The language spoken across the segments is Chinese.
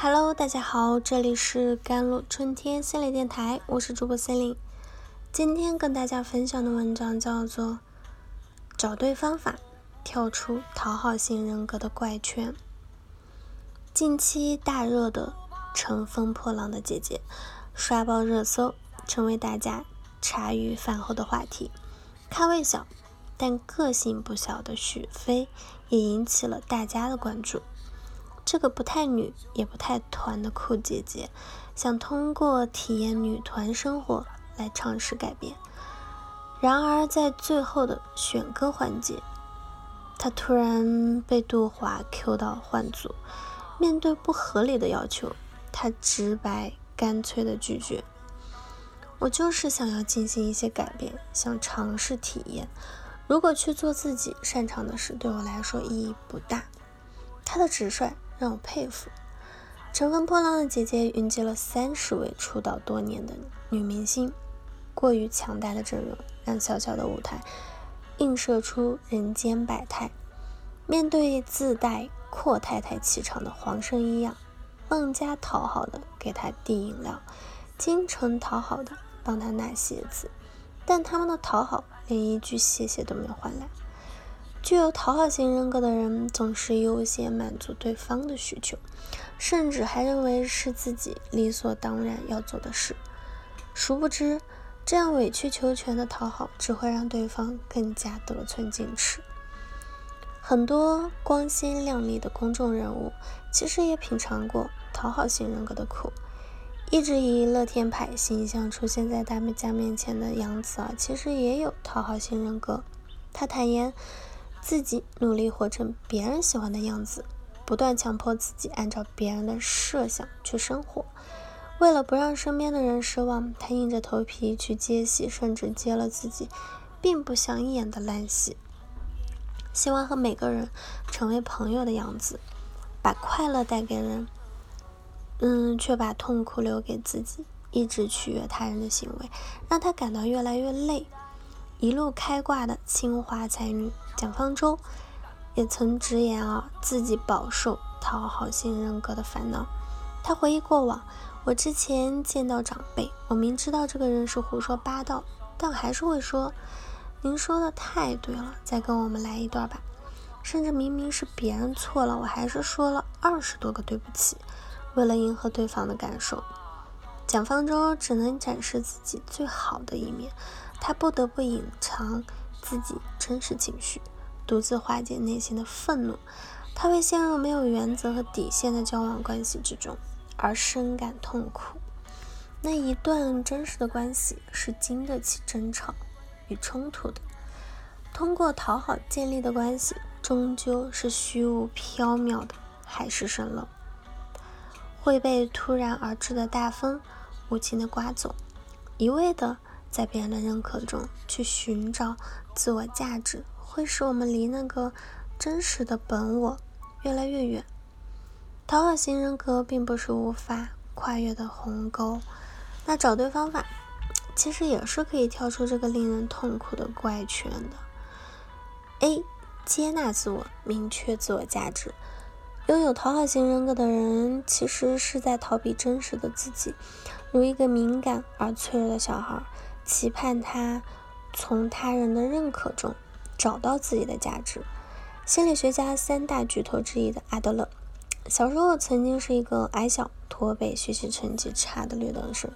Hello，大家好，这里是甘露春天心理电台，我是主播森林。今天跟大家分享的文章叫做《找对方法，跳出讨好型人格的怪圈》。近期大热的《乘风破浪的姐姐》刷爆热搜，成为大家茶余饭后的话题。咖位小，但个性不小的许飞也引起了大家的关注。这个不太女也不太团的酷姐姐，想通过体验女团生活来尝试改变。然而在最后的选歌环节，她突然被杜华 Q 到换组。面对不合理的要求，她直白干脆的拒绝。我就是想要进行一些改变，想尝试体验。如果去做自己擅长的事，对我来说意义不大。她的直率。让我佩服，乘风破浪的姐姐云集了三十位出道多年的女明星，过于强大的阵容让小小的舞台映射出人间百态。面对自带阔太太气场的黄圣依样，孟佳讨好的给她递饮料，金城讨好的帮她拿鞋子，但他们的讨好连一句谢谢都没有换来。具有讨好型人格的人，总是优先满足对方的需求，甚至还认为是自己理所当然要做的事。殊不知，这样委曲求全的讨好，只会让对方更加得寸进尺。很多光鲜亮丽的公众人物，其实也品尝过讨好型人格的苦。一直以乐天派形象出现在大家面前的杨紫啊，其实也有讨好型人格。他坦言。自己努力活成别人喜欢的样子，不断强迫自己按照别人的设想去生活。为了不让身边的人失望，他硬着头皮去接戏，甚至接了自己并不想演的烂戏。希望和每个人成为朋友的样子，把快乐带给人，嗯，却把痛苦留给自己。一直取悦他人的行为，让他感到越来越累。一路开挂的清华才女蒋方舟，也曾直言啊，自己饱受讨好型人格的烦恼。他回忆过往，我之前见到长辈，我明知道这个人是胡说八道，但还是会说：“您说的太对了，再跟我们来一段吧。”甚至明明是别人错了，我还是说了二十多个对不起，为了迎合对方的感受。蒋方舟只能展示自己最好的一面。他不得不隐藏自己真实情绪，独自化解内心的愤怒。他会陷入没有原则和底线的交往关系之中，而深感痛苦。那一段真实的关系是经得起争吵与冲突的。通过讨好建立的关系，终究是虚无缥缈的海市蜃楼，会被突然而至的大风无情的刮走，一味的。在别人的认可中去寻找自我价值，会使我们离那个真实的本我越来越远。讨好型人格并不是无法跨越的鸿沟，那找对方法，其实也是可以跳出这个令人痛苦的怪圈的。A. 接纳自我，明确自我价值。拥有讨好型人格的人，其实是在逃避真实的自己，如一个敏感而脆弱的小孩。期盼他从他人的认可中找到自己的价值。心理学家三大巨头之一的阿德勒，小时候曾经是一个矮小、驼背、学习成绩差的绿灯生。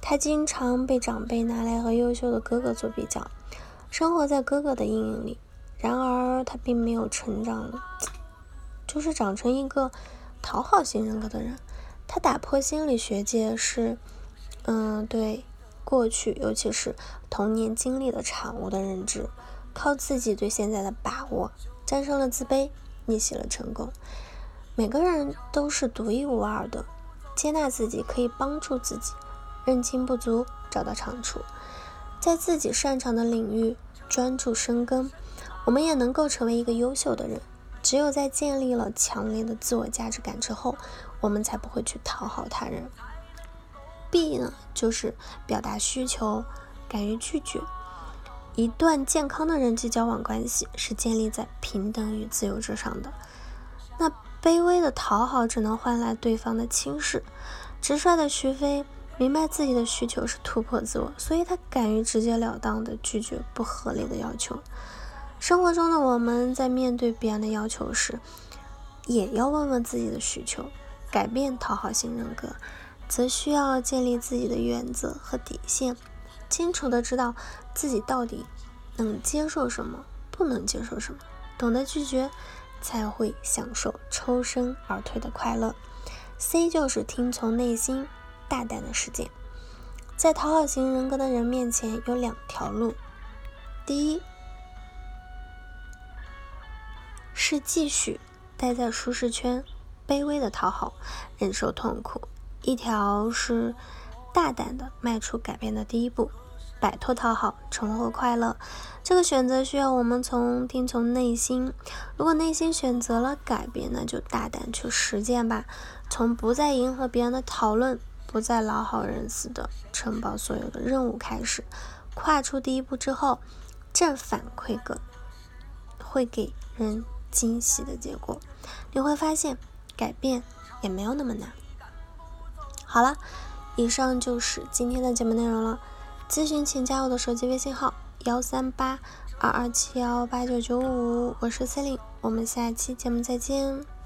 他经常被长辈拿来和优秀的哥哥做比较，生活在哥哥的阴影里。然而，他并没有成长，就是长成一个讨好型人格的人。他打破心理学界是，嗯，对。过去，尤其是童年经历的产物的认知，靠自己对现在的把握，战胜了自卑，逆袭了成功。每个人都是独一无二的，接纳自己可以帮助自己认清不足，找到长处，在自己擅长的领域专注深耕。我们也能够成为一个优秀的人。只有在建立了强烈的自我价值感之后，我们才不会去讨好他人。B 呢，就是表达需求，敢于拒绝。一段健康的人际交往关系是建立在平等与自由之上的。那卑微的讨好只能换来对方的轻视。直率的徐飞明白自己的需求是突破自我，所以他敢于直截了当的拒绝不合理的要求。生活中的我们在面对别人的要求时，也要问问自己的需求。改变讨好型人格，则需要建立自己的原则和底线，清楚的知道自己到底能接受什么，不能接受什么，懂得拒绝，才会享受抽身而退的快乐。C 就是听从内心，大胆的实践。在讨好型人格的人面前有两条路，第一是继续待在舒适圈。卑微的讨好，忍受痛苦；一条是大胆的迈出改变的第一步，摆脱讨好，重获快乐。这个选择需要我们从听从内心。如果内心选择了改变，那就大胆去实践吧。从不再迎合别人的讨论，不再老好人似的承包所有的任务开始，跨出第一步之后，正反馈个会给人惊喜的结果。你会发现。改变也没有那么难。好了，以上就是今天的节目内容了。咨询请加我的手机微信号：幺三八二二七幺八九九五，我是 c e l i n e 我们下期节目再见。